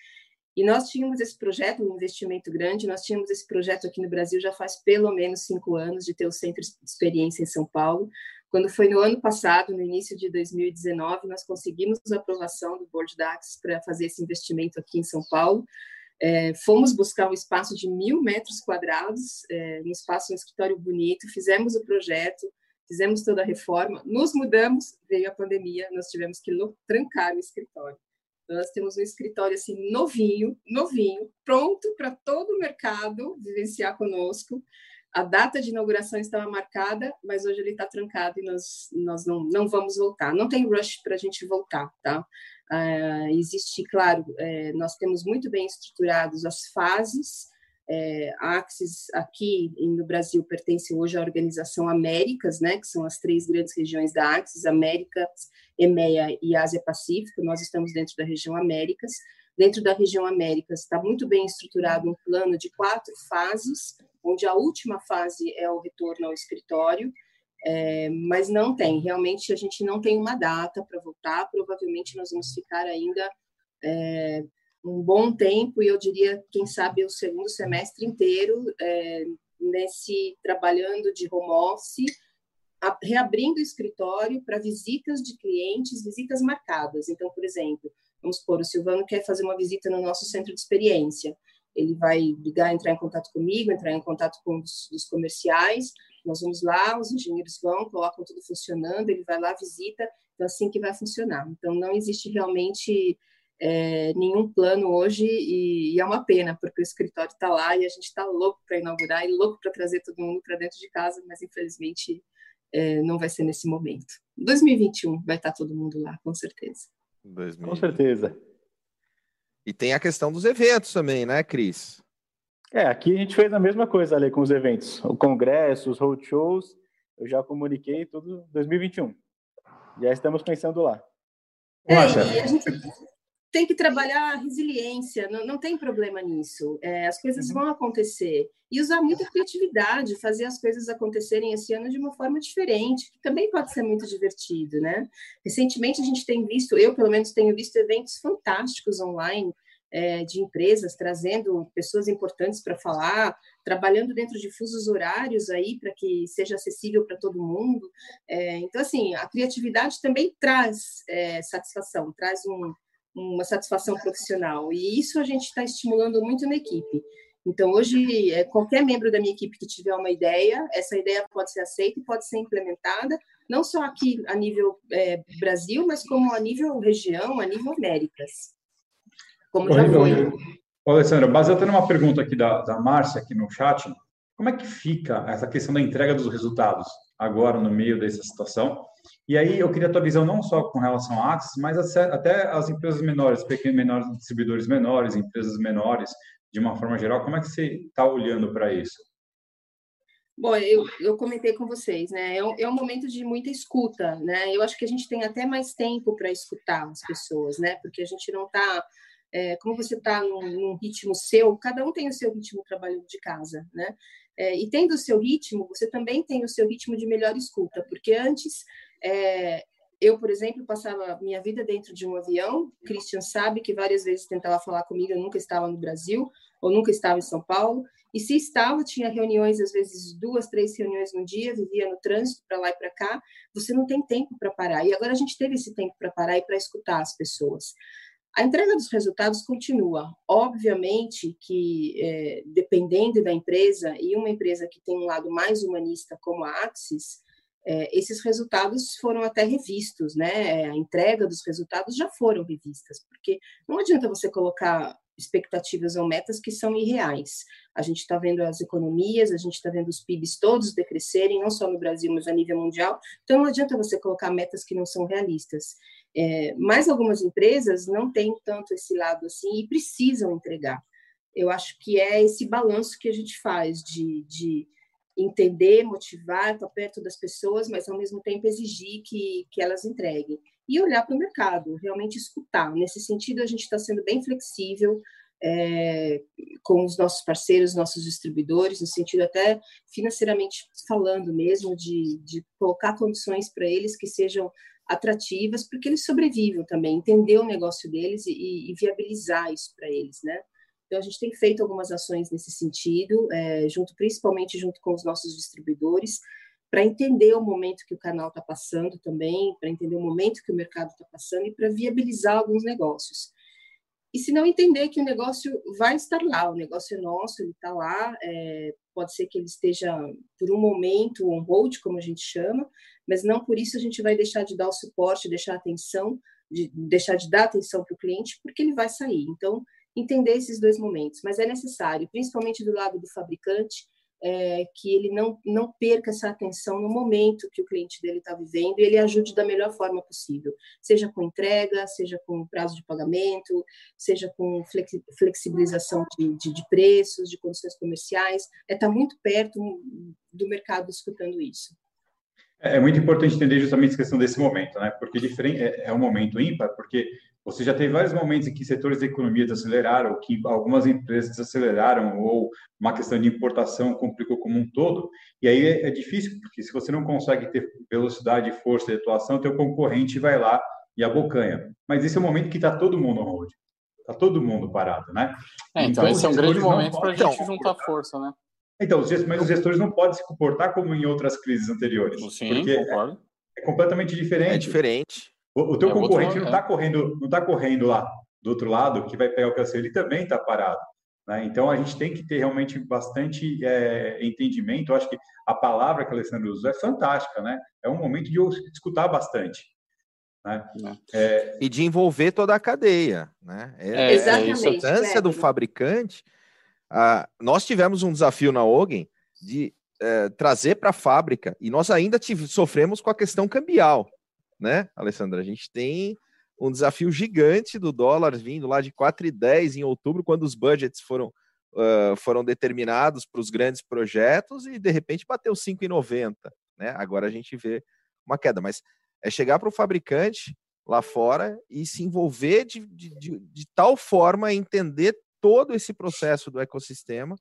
E nós tínhamos esse projeto, um investimento grande, nós tínhamos esse projeto aqui no Brasil já faz pelo menos cinco anos de ter o Centro de Experiência em São Paulo. Quando foi no ano passado, no início de 2019, nós conseguimos a aprovação do Board da Axis para fazer esse investimento aqui em São Paulo. É, fomos buscar um espaço de mil metros quadrados, é, um espaço, um escritório bonito, fizemos o projeto, fizemos toda a reforma, nos mudamos, veio a pandemia, nós tivemos que trancar o escritório. Nós temos um escritório assim novinho, novinho, pronto para todo o mercado vivenciar conosco. A data de inauguração estava marcada, mas hoje ele está trancado e nós, nós não, não vamos voltar. Não tem rush para a gente voltar, tá? Uh, existe, claro, é, nós temos muito bem estruturados as fases é, a Axis aqui no Brasil pertence hoje à Organização Américas, né, que são as três grandes regiões da Axis, Américas, EMEA e Ásia-Pacífico. Nós estamos dentro da região Américas. Dentro da região Américas está muito bem estruturado um plano de quatro fases, onde a última fase é o retorno ao escritório, é, mas não tem, realmente a gente não tem uma data para voltar, provavelmente nós vamos ficar ainda é, um bom tempo, e eu diria, quem sabe, o segundo semestre inteiro, é, nesse trabalhando de home office, reabrindo o escritório para visitas de clientes, visitas marcadas. Então, por exemplo, vamos supor, o Silvano quer fazer uma visita no nosso centro de experiência. Ele vai ligar, entrar em contato comigo, entrar em contato com os, os comerciais. Nós vamos lá, os engenheiros vão, colocam tudo funcionando, ele vai lá, visita. Então, assim que vai funcionar. Então, não existe realmente é, nenhum plano hoje e, e, é uma pena, porque o escritório está lá e a gente está louco para inaugurar e louco para trazer todo mundo para dentro de casa, mas infelizmente é, não vai ser nesse momento. 2021 vai estar tá todo mundo lá, com certeza. 2020. Com certeza. E tem a questão dos eventos também, né, Cris? É, aqui a gente fez a mesma coisa ali com os eventos, o congresso, os roadshows, eu já comuniquei tudo 2021. Já estamos pensando lá. É, e a gente, tem que trabalhar a resiliência, não, não tem problema nisso. É, as coisas uhum. vão acontecer. E usar muita criatividade, fazer as coisas acontecerem esse ano de uma forma diferente, que também pode ser muito divertido, né? Recentemente a gente tem visto, eu pelo menos tenho visto eventos fantásticos online é, de empresas trazendo pessoas importantes para falar, trabalhando dentro de fusos horários aí para que seja acessível para todo mundo. É, então, assim, a criatividade também traz é, satisfação, traz um, uma satisfação profissional. E isso a gente está estimulando muito na equipe. Então, hoje, é, qualquer membro da minha equipe que tiver uma ideia, essa ideia pode ser aceita e pode ser implementada, não só aqui a nível é, Brasil, mas como a nível região, a nível Américas. Como já foi. Alessandra, baseado numa pergunta aqui da, da Márcia, aqui no chat, como é que fica essa questão da entrega dos resultados agora, no meio dessa situação? E aí eu queria a tua visão não só com relação à Axis, mas até as empresas menores, pequenos menores, distribuidores menores, empresas menores, de uma forma geral, como é que você está olhando para isso? Bom, eu, eu comentei com vocês, né? É um, é um momento de muita escuta, né? Eu acho que a gente tem até mais tempo para escutar as pessoas, né? Porque a gente não está é, como você está num, num, ritmo seu, cada um tem o seu ritmo trabalhando de casa, né? É, e tendo o seu ritmo, você também tem o seu ritmo de melhor escuta, porque antes é, eu, por exemplo, passava minha vida dentro de um avião. Christian sabe que várias vezes tentava falar comigo, eu nunca estava no Brasil ou nunca estava em São Paulo. E se estava, tinha reuniões, às vezes duas, três reuniões no dia, vivia no trânsito para lá e para cá. Você não tem tempo para parar. E agora a gente teve esse tempo para parar e para escutar as pessoas. A entrega dos resultados continua. Obviamente que, é, dependendo da empresa, e uma empresa que tem um lado mais humanista como a Axis, é, esses resultados foram até revistos, né? A entrega dos resultados já foram revistas, porque não adianta você colocar expectativas ou metas que são irreais. A gente está vendo as economias, a gente está vendo os PIBs todos decrescerem, não só no Brasil, mas a nível mundial. Então, não adianta você colocar metas que não são realistas. É, mas algumas empresas não têm tanto esse lado assim e precisam entregar. Eu acho que é esse balanço que a gente faz de, de entender, motivar, estar perto das pessoas, mas ao mesmo tempo exigir que, que elas entreguem. E olhar para o mercado, realmente escutar. Nesse sentido, a gente está sendo bem flexível é, com os nossos parceiros, nossos distribuidores, no sentido até financeiramente falando mesmo, de, de colocar condições para eles que sejam atrativas, porque eles sobrevivem também, entender o negócio deles e, e viabilizar isso para eles, né? Então, a gente tem feito algumas ações nesse sentido, é, junto principalmente junto com os nossos distribuidores, para entender o momento que o canal está passando também, para entender o momento que o mercado está passando e para viabilizar alguns negócios. E se não entender que o negócio vai estar lá, o negócio é nosso, ele está lá, é, pode ser que ele esteja por um momento on hold, como a gente chama, mas não por isso a gente vai deixar de dar o suporte, deixar atenção, de deixar de dar atenção para o cliente, porque ele vai sair. Então, entender esses dois momentos, mas é necessário, principalmente do lado do fabricante, é, que ele não, não perca essa atenção no momento que o cliente dele está vivendo e ele ajude da melhor forma possível, seja com entrega, seja com prazo de pagamento, seja com flexibilização de, de, de preços, de condições comerciais, é estar tá muito perto do mercado escutando isso. É, é muito importante entender justamente a questão desse momento, né? Porque diferente, é, é um momento ímpar, porque você já teve vários momentos em que setores da economia desaceleraram, que algumas empresas desaceleraram, ou uma questão de importação complicou como um todo. E aí é, é difícil, porque se você não consegue ter velocidade, força de atuação, teu concorrente vai lá e abocanha. Mas esse é o momento que está todo mundo on hold. Está todo mundo parado, né? É, então, então, esse é um grande momento para a gente juntar força, né? Então, os gestores, mas os gestores não podem se comportar como em outras crises anteriores. Sim, porque concordo. É, é completamente diferente. É diferente. O, o teu é concorrente outro, não está é. correndo, não tá correndo lá do outro lado, que vai pegar o canceiro, ele também está parado. Né? Então, a gente tem que ter realmente bastante é, entendimento. Eu acho que a palavra que a Alessandra usou é fantástica, né? É um momento de eu escutar bastante. Né? É... E de envolver toda a cadeia. Né? É, é Exatamente. A importância do fabricante. Ah, nós tivemos um desafio na Ogen de é, trazer para a fábrica, e nós ainda sofremos com a questão cambial, né, Alessandra? A gente tem um desafio gigante do dólar vindo lá de 4,10 em outubro, quando os budgets foram, uh, foram determinados para os grandes projetos, e de repente bateu 5,90. Né? Agora a gente vê uma queda, mas é chegar para o fabricante lá fora e se envolver de, de, de, de tal forma entender todo esse processo do ecossistema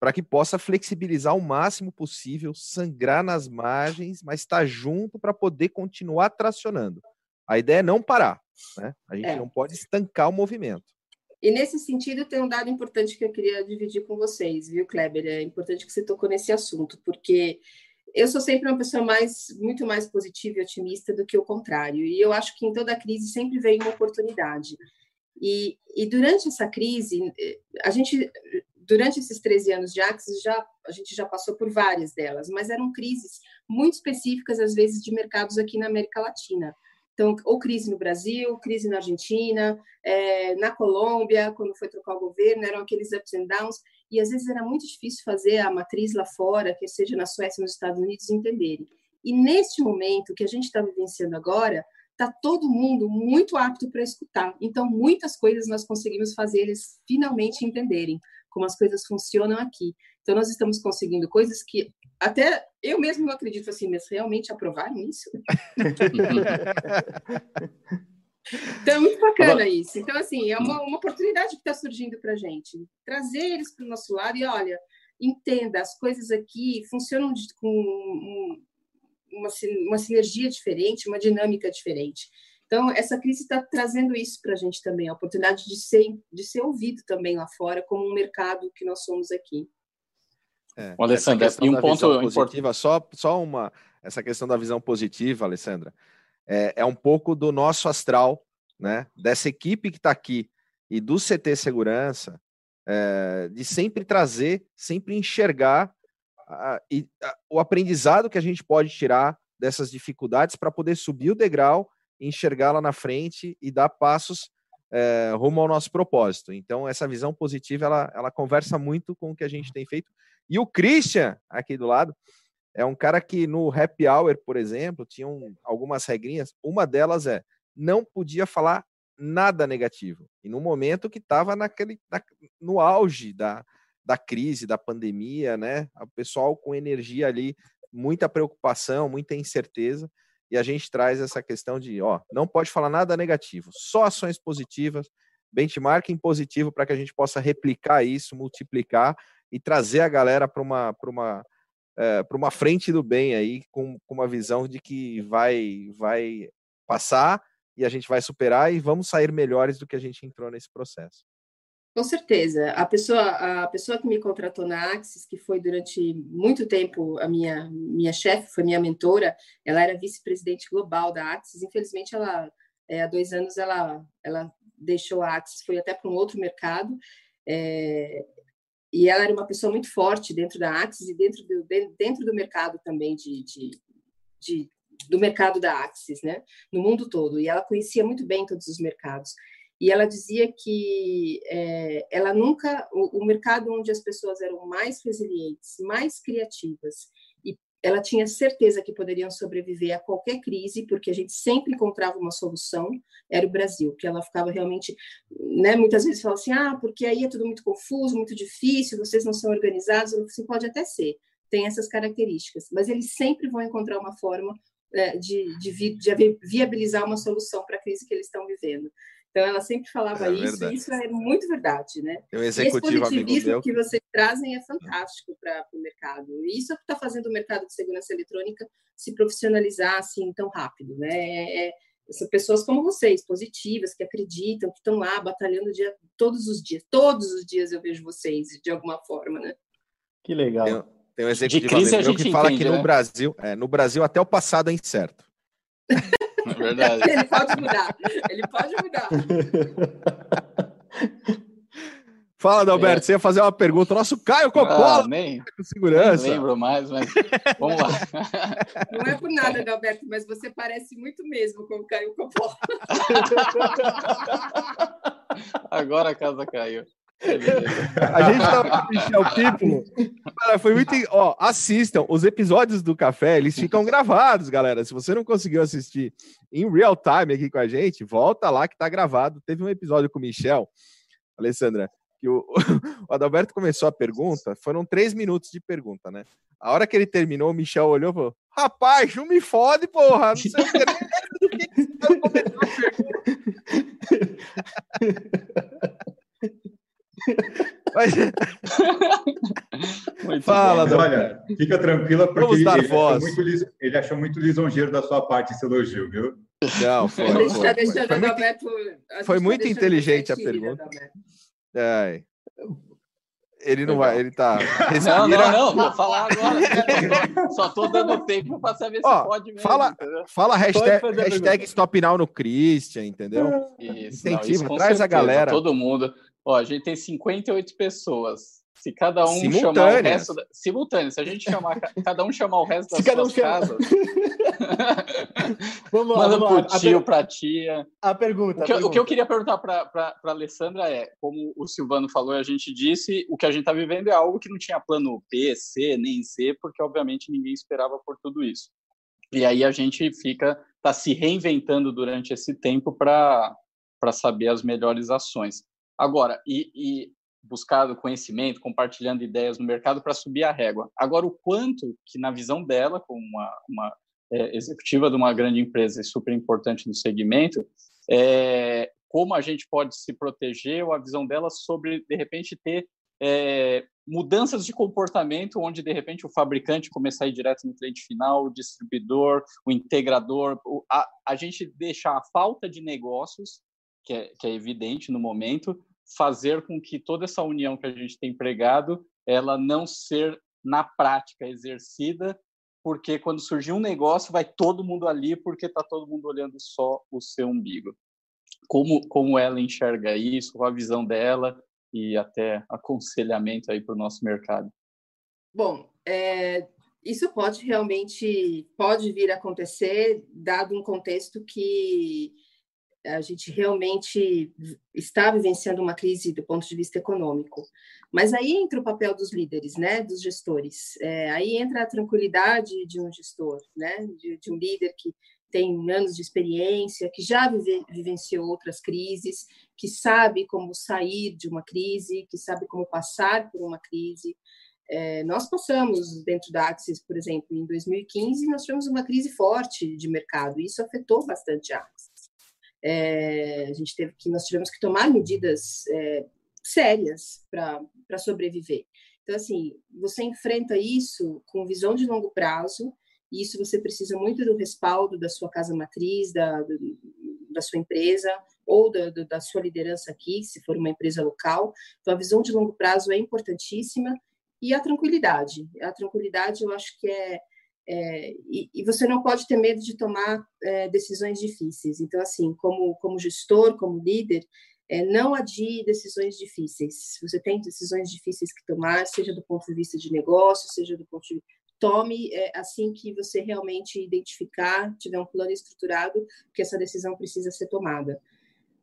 para que possa flexibilizar o máximo possível, sangrar nas margens, mas estar tá junto para poder continuar tracionando. A ideia é não parar, né? A gente é. não pode estancar o movimento. E nesse sentido, tem um dado importante que eu queria dividir com vocês, viu, Kleber? É importante que você tocou nesse assunto, porque eu sou sempre uma pessoa mais, muito mais positiva e otimista do que o contrário. E eu acho que em toda crise sempre vem uma oportunidade. E, e durante essa crise, a gente, durante esses 13 anos de Axis, já, a gente já passou por várias delas, mas eram crises muito específicas, às vezes, de mercados aqui na América Latina. Então, ou crise no Brasil, crise na Argentina, é, na Colômbia, quando foi trocar o governo, eram aqueles ups and downs e às vezes era muito difícil fazer a matriz lá fora, que seja na Suécia, nos Estados Unidos, entenderem. E neste momento que a gente está vivenciando agora, está todo mundo muito apto para escutar. Então, muitas coisas nós conseguimos fazer eles finalmente entenderem como as coisas funcionam aqui. Então, nós estamos conseguindo coisas que até eu mesmo não acredito assim, mas realmente aprovaram isso? [LAUGHS] Então é muito bacana isso. Então, assim, é uma, uma oportunidade que está surgindo para a gente. Trazer eles para o nosso lado e, olha, entenda, as coisas aqui funcionam de, com uma, uma sinergia diferente, uma dinâmica diferente. Então, essa crise está trazendo isso para a gente também, a oportunidade de ser, de ser ouvido também lá fora, como um mercado que nós somos aqui. É, Alessandra, e um ponto positiva, só, só uma, essa questão da visão positiva, Alessandra, é, é um pouco do nosso astral, né? Dessa equipe que está aqui e do CT Segurança, é, de sempre trazer, sempre enxergar e, a, o aprendizado que a gente pode tirar dessas dificuldades para poder subir o degrau, enxergar lá na frente e dar passos é, rumo ao nosso propósito. Então, essa visão positiva, ela, ela conversa muito com o que a gente tem feito. E o Christian, aqui do lado, é um cara que no happy hour, por exemplo, tinha algumas regrinhas. Uma delas é não podia falar nada negativo. E no momento que estava naquele na, no auge da, da crise, da pandemia, né? O pessoal com energia ali, muita preocupação, muita incerteza. E a gente traz essa questão de, ó, não pode falar nada negativo, só ações positivas, benchmarking positivo para que a gente possa replicar isso, multiplicar e trazer a galera para uma, uma é, uma frente do bem aí, com, com uma visão de que vai, vai passar e a gente vai superar e vamos sair melhores do que a gente entrou nesse processo. Com certeza. A pessoa, a pessoa que me contratou na Axis, que foi durante muito tempo a minha, minha chefe, foi minha mentora, ela era vice-presidente global da Axis. Infelizmente, ela, é, há dois anos, ela, ela deixou a Axis, foi até para um outro mercado. É, e ela era uma pessoa muito forte dentro da Axis e dentro do, dentro do mercado também de, de, de, do mercado da Axis, né? No mundo todo. E ela conhecia muito bem todos os mercados. E ela dizia que é, ela nunca, o, o mercado onde as pessoas eram mais resilientes, mais criativas ela tinha certeza que poderiam sobreviver a qualquer crise, porque a gente sempre encontrava uma solução, era o Brasil, que ela ficava realmente, né, muitas vezes falava assim, ah, porque aí é tudo muito confuso, muito difícil, vocês não são organizados, assim, pode até ser, tem essas características, mas eles sempre vão encontrar uma forma é, de, de, vi, de viabilizar uma solução para a crise que eles estão vivendo. Então, ela sempre falava é isso, e isso é muito verdade, né? Um executivo e esse positivismo que vocês trazem é fantástico para o mercado. E isso é o que está fazendo o mercado de segurança eletrônica se profissionalizar assim tão rápido, né? É, é, são pessoas como vocês, positivas, que acreditam, que estão lá batalhando dia, todos os dias. Todos os dias eu vejo vocês, de alguma forma, né? Que legal. Tem, tem um executivo de crise, que fala entende, que no né? Brasil, é, no Brasil até o passado é incerto. É verdade. [LAUGHS] Ele pode mudar. Ele pode mudar. [LAUGHS] Fala, Adalberto, é. você ia fazer uma pergunta. Nosso Caio Coppola. Ah, nem, com segurança. Nem lembro mais, mas [LAUGHS] vamos lá. Não é por nada, Adalberto, mas você parece muito mesmo com o Caio Coppola. Agora a casa caiu. A gente tava com o Michel Pípolo. foi muito. Ó, assistam. Os episódios do café, eles ficam gravados, galera. Se você não conseguiu assistir em real time aqui com a gente, volta lá que tá gravado. Teve um episódio com o Michel, Alessandra, que o, [LAUGHS] o Adalberto começou a pergunta, foram três minutos de pergunta, né? A hora que ele terminou, o Michel olhou e falou: Rapaz, não me fode, porra! Não sei o que, do que, que você pergunta. [LAUGHS] Mas... [LAUGHS] Fala, olha, fica tranquila, porque ele, achou muito, ele, achou muito, lisonjeiro da sua parte esse elogio, viu? Não, foi. Foi, foi, foi, foi muito, foi muito inteligente a pergunta. É. Ele não vai, ele tá. Respira. [LAUGHS] Não, não, não, vou falar agora. [LAUGHS] Só tô dando tempo para saber se Ó, pode mesmo. Fala, fala hashtag, hashtag Stop Now no Christian, entendeu? Isso, Incentiva, não, isso traz certeza, a galera. Todo mundo. Ó, a gente tem 58 pessoas. Se cada um chamar o resto. Da... Simultâneo. Se a gente chamar, cada um chamar o resto [LAUGHS] das Se suas um casas. [LAUGHS] vamos lá, Manda vamos pro tio, per... pra tia. A pergunta. O que, pergunta. o que eu queria perguntar para a Alessandra é: como o Silvano falou e a gente disse, o que a gente está vivendo é algo que não tinha plano B, C, nem C, porque obviamente ninguém esperava por tudo isso. E aí a gente fica, tá se reinventando durante esse tempo para saber as melhores ações. Agora, e, e buscado conhecimento, compartilhando ideias no mercado para subir a régua. Agora, o quanto que, na visão dela, como uma, uma é, executiva de uma grande empresa e super importante no segmento, é, como a gente pode se proteger, ou a visão dela sobre, de repente, ter é, mudanças de comportamento, onde, de repente, o fabricante começar a ir direto no cliente final, o distribuidor, o integrador, a, a gente deixar a falta de negócios que é, que é evidente no momento, fazer com que toda essa união que a gente tem pregado, ela não ser na prática exercida, porque quando surgir um negócio vai todo mundo ali porque está todo mundo olhando só o seu umbigo. Como como ela enxerga isso, qual a visão dela e até aconselhamento aí para o nosso mercado. Bom, é, isso pode realmente pode vir a acontecer dado um contexto que a gente realmente está vivenciando uma crise do ponto de vista econômico. Mas aí entra o papel dos líderes, né, dos gestores. É, aí entra a tranquilidade de um gestor, né, de, de, um líder que tem anos de experiência, que já vive, vivenciou outras crises, que sabe como sair de uma crise, que sabe como passar por uma crise. É, nós passamos dentro da Axis, por exemplo, em 2015, nós tivemos uma crise forte de mercado, e isso afetou bastante a Axis é, a gente teve que nós tivemos que tomar medidas é, sérias para sobreviver. Então, assim, você enfrenta isso com visão de longo prazo, e isso você precisa muito do respaldo da sua casa matriz, da, do, da sua empresa, ou da, da sua liderança aqui, se for uma empresa local. Então, a visão de longo prazo é importantíssima, e a tranquilidade. A tranquilidade, eu acho que é, é, e, e, você não pode ter medo de tomar é, decisões difíceis. Então, assim, como, como gestor, como líder, é, não adie decisões difíceis. Você tem decisões difíceis que tomar, seja do ponto de vista de negócio, seja do ponto de tome é, assim que você realmente identificar, tiver um plano estruturado que essa decisão precisa ser tomada.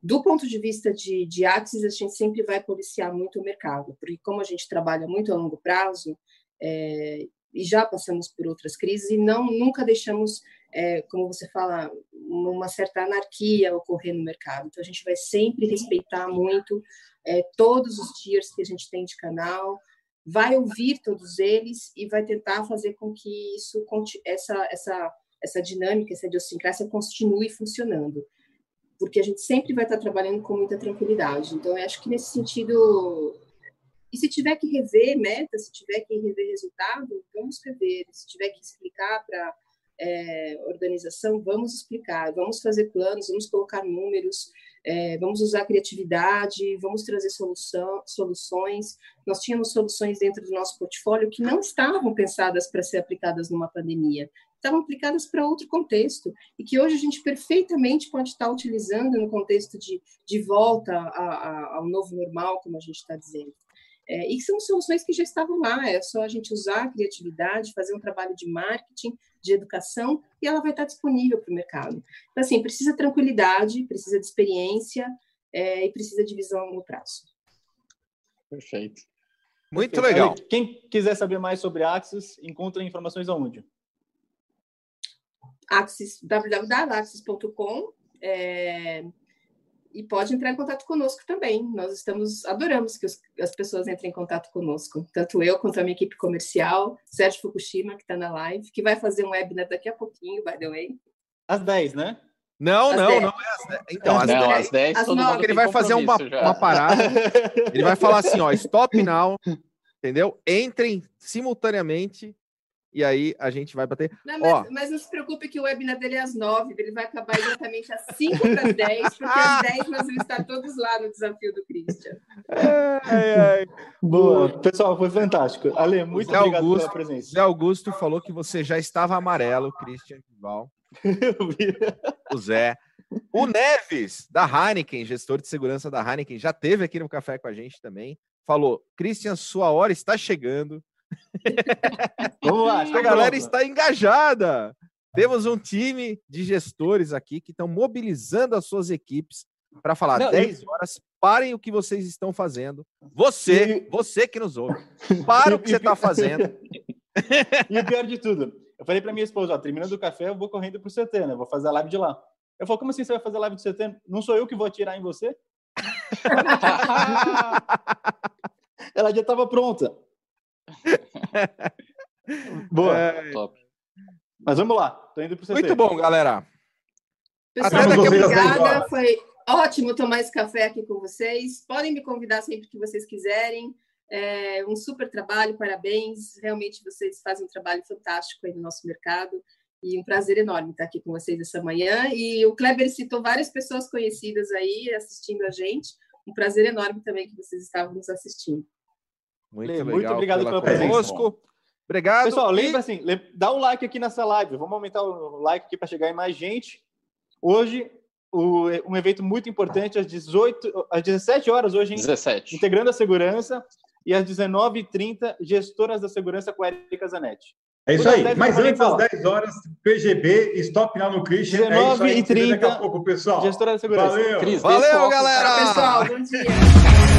Do ponto de vista de, de Axis, a gente sempre vai policiar muito o mercado, porque como a gente trabalha muito a longo prazo, é, e já passamos por outras crises e não nunca deixamos, é, como você fala, uma certa anarquia ocorrer no mercado. Então a gente vai sempre respeitar muito é, todos os tiers que a gente tem de canal, vai ouvir todos eles e vai tentar fazer com que isso essa essa essa dinâmica, essa idiosincrasia continue funcionando, porque a gente sempre vai estar trabalhando com muita tranquilidade. Então eu acho que nesse sentido e se tiver que rever meta, se tiver que rever resultado, vamos rever. Se tiver que explicar para é, organização, vamos explicar, vamos fazer planos, vamos colocar números. é, vamos usar criatividade, vamos trazer solução, soluções. Nós tínhamos soluções dentro do nosso portfólio que não estavam pensadas para ser aplicadas numa pandemia, estavam aplicadas para outro contexto, e que hoje a gente perfeitamente pode estar utilizando no contexto de, de volta a, a, ao novo normal, como a gente está dizendo. É, e são soluções que já estavam lá, é só a gente usar a criatividade, fazer um trabalho de marketing, de educação, e ela vai estar disponível para o mercado. Então, assim, precisa tranquilidade, precisa de experiência é, e precisa de visão a longo prazo. Perfeito. Muito Perfeito. legal. Quem quiser saber mais sobre Axis, encontra informações aonde? Axis, www.axis.com. É, e pode entrar em contato conosco também. Nós estamos adoramos que os, as pessoas entrem em contato conosco, tanto eu quanto a minha equipe comercial, Sérgio Fukushima, que está na live, que vai fazer um webinar daqui a pouquinho, by the way. Às 10, né? Não, às não, 10. não é às 10. Então, às, não, 10, às 10, às 9. Ele vai fazer uma, uma parada. ele vai falar assim, ó, stop now, entendeu? Entrem simultaneamente e aí a gente vai bater. Não, mas, Ó, mas, não se preocupe que o webinar dele é às nove, ele vai acabar exatamente às cinco para dez, porque às [LAUGHS] dez nós vamos estar todos lá no desafio do Christian. Ai, ai. Boa, pessoal, foi fantástico. Ale, muito Zé obrigado Augusto, pela presença. Zé Augusto falou que você já estava amarelo, Christian Val. [LAUGHS] o Zé. O Neves, da Heineken, gestor de segurança da Heineken, já teve aqui no café com a gente também. Falou: Christian, sua hora está chegando. [LAUGHS] Vamos lá, a galera está engajada. Temos um time de gestores aqui que estão mobilizando as suas equipes para falar Não, 10 horas, parem o que vocês estão fazendo. Você, e... você que nos ouve, [LAUGHS] para o que você está fazendo. [LAUGHS] e o pior de tudo, eu falei para minha esposa, ó, terminando o café, eu vou correndo pro CT, né? Vou fazer a live de lá. Eu falei, como assim você vai fazer a live do CT? Não sou eu que vou atirar em você? Ela já estava pronta. [LAUGHS] Boa. É... Top. Mas vamos lá. Tô indo pro Muito bom, galera. Pessoal, Até obrigada. Foi ótimo tomar esse café aqui com vocês. Podem me convidar sempre que vocês quiserem. É um super trabalho, parabéns. Realmente vocês fazem um trabalho fantástico aí no nosso mercado. E um prazer enorme estar aqui com vocês essa manhã. E o Kleber citou várias pessoas conhecidas aí assistindo a gente. Um prazer enorme também que vocês estavam nos assistindo. Muito, Lê, legal muito obrigado pela, pela presença. Obrigado. Pessoal, lembra assim, dá um like aqui nessa live. Vamos aumentar o like aqui para chegar em mais gente. Hoje, o, um evento muito importante às 18, às 17 horas hoje, 17. integrando a segurança e às 19h30, gestoras da segurança com a Erika Zanetti. É isso aí. Mas antes das 10 horas, PGB, Stop Now no Christian. 19 é isso aí. Daqui a pouco, pessoal. Gestora da segurança. Valeu. Cris, Valeu, galera. pessoal. Bom dia.